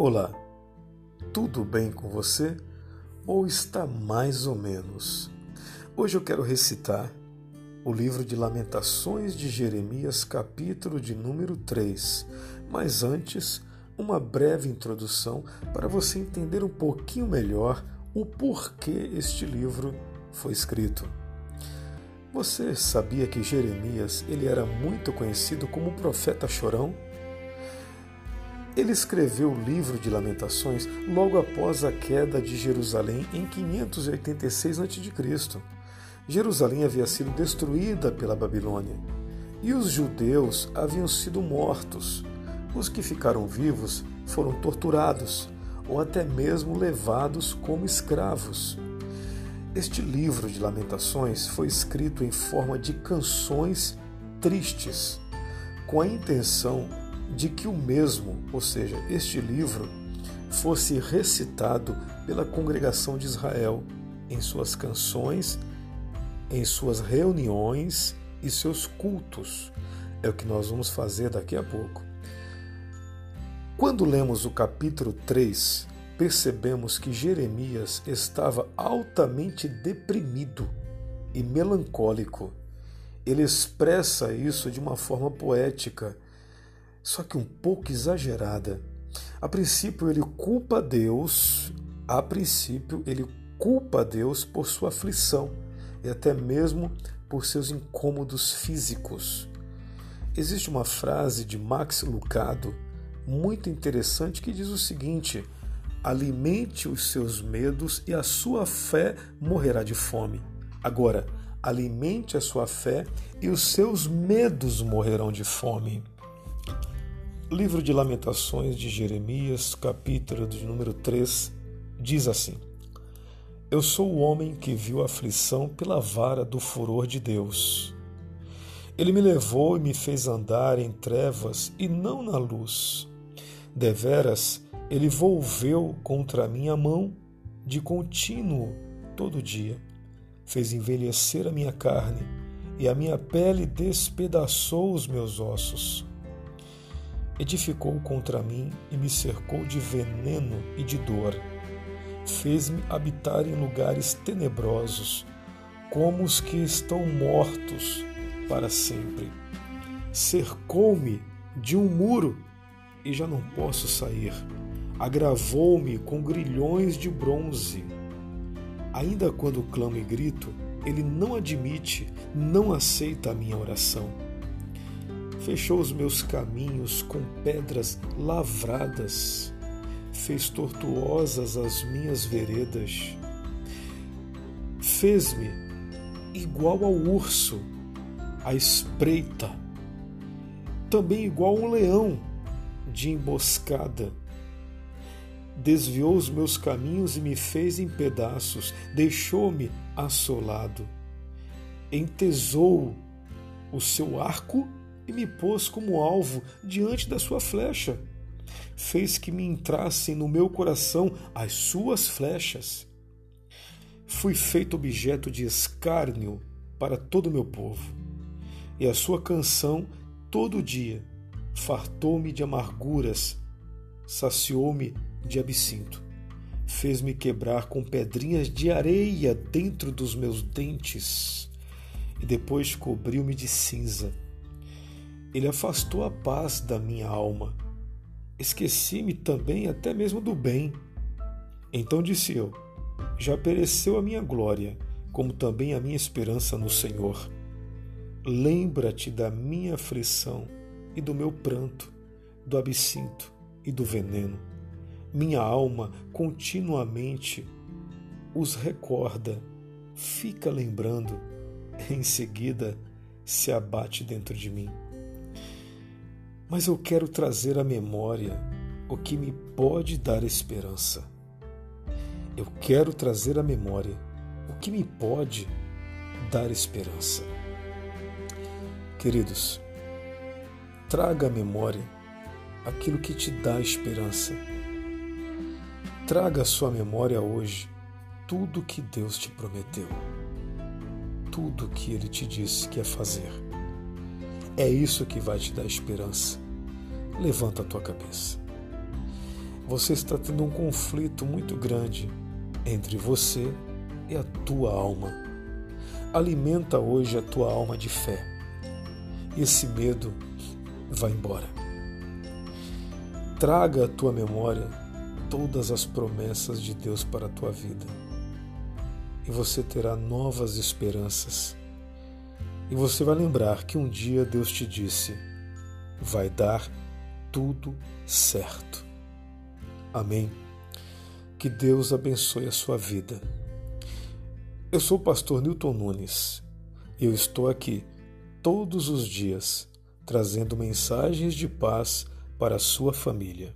Olá, tudo bem com você? Ou está mais ou menos? Hoje eu quero recitar o livro de Lamentações de Jeremias, capítulo de número 3. Mas antes, uma breve introdução para você entender um pouquinho melhor o porquê este livro foi escrito. Você sabia que Jeremias ele era muito conhecido como profeta chorão? Ele escreveu o livro de Lamentações logo após a queda de Jerusalém em 586 a.C. Jerusalém havia sido destruída pela Babilônia e os judeus haviam sido mortos. Os que ficaram vivos foram torturados ou até mesmo levados como escravos. Este livro de Lamentações foi escrito em forma de canções tristes, com a intenção de que o mesmo, ou seja, este livro, fosse recitado pela congregação de Israel em suas canções, em suas reuniões e seus cultos. É o que nós vamos fazer daqui a pouco. Quando lemos o capítulo 3, percebemos que Jeremias estava altamente deprimido e melancólico. Ele expressa isso de uma forma poética só que um pouco exagerada. A princípio, ele culpa Deus, a princípio, ele culpa Deus por sua aflição e até mesmo por seus incômodos físicos. Existe uma frase de Max Lucado muito interessante que diz o seguinte: alimente os seus medos e a sua fé morrerá de fome. Agora, alimente a sua fé e os seus medos morrerão de fome. Livro de Lamentações de Jeremias, capítulo de número 3, diz assim: Eu sou o homem que viu a aflição pela vara do furor de Deus. Ele me levou e me fez andar em trevas e não na luz. Deveras, ele volveu contra a minha mão de contínuo todo dia. Fez envelhecer a minha carne e a minha pele despedaçou os meus ossos edificou contra mim e me cercou de veneno e de dor. Fez-me habitar em lugares tenebrosos, como os que estão mortos para sempre. Cercou-me de um muro e já não posso sair. Agravou-me com grilhões de bronze. Ainda quando clamo e grito, ele não admite, não aceita a minha oração fechou os meus caminhos com pedras lavradas, fez tortuosas as minhas veredas, fez-me igual ao urso, à espreita, também igual a um leão de emboscada. Desviou os meus caminhos e me fez em pedaços, deixou-me assolado. Entesou o seu arco e me pôs como alvo diante da sua flecha. Fez que me entrassem no meu coração as suas flechas. Fui feito objeto de escárnio para todo o meu povo. E a sua canção todo dia fartou-me de amarguras, saciou-me de absinto. Fez-me quebrar com pedrinhas de areia dentro dos meus dentes e depois cobriu-me de cinza ele afastou a paz da minha alma. Esqueci-me também até mesmo do bem. Então disse eu: Já pereceu a minha glória, como também a minha esperança no Senhor. Lembra-te da minha aflição e do meu pranto, do absinto e do veneno. Minha alma continuamente os recorda, fica lembrando, em seguida se abate dentro de mim mas eu quero trazer à memória o que me pode dar esperança. Eu quero trazer à memória o que me pode dar esperança. Queridos, traga à memória aquilo que te dá esperança. Traga à sua memória hoje tudo que Deus te prometeu, tudo que Ele te disse que ia fazer. É isso que vai te dar esperança. Levanta a tua cabeça. você está tendo um conflito muito grande entre você e a tua alma. Alimenta hoje a tua alma de fé. Esse medo vai embora. Traga à tua memória todas as promessas de Deus para a tua vida. E você terá novas esperanças. E você vai lembrar que um dia Deus te disse: vai dar tudo certo. Amém. Que Deus abençoe a sua vida. Eu sou o pastor Newton Nunes e eu estou aqui todos os dias trazendo mensagens de paz para a sua família.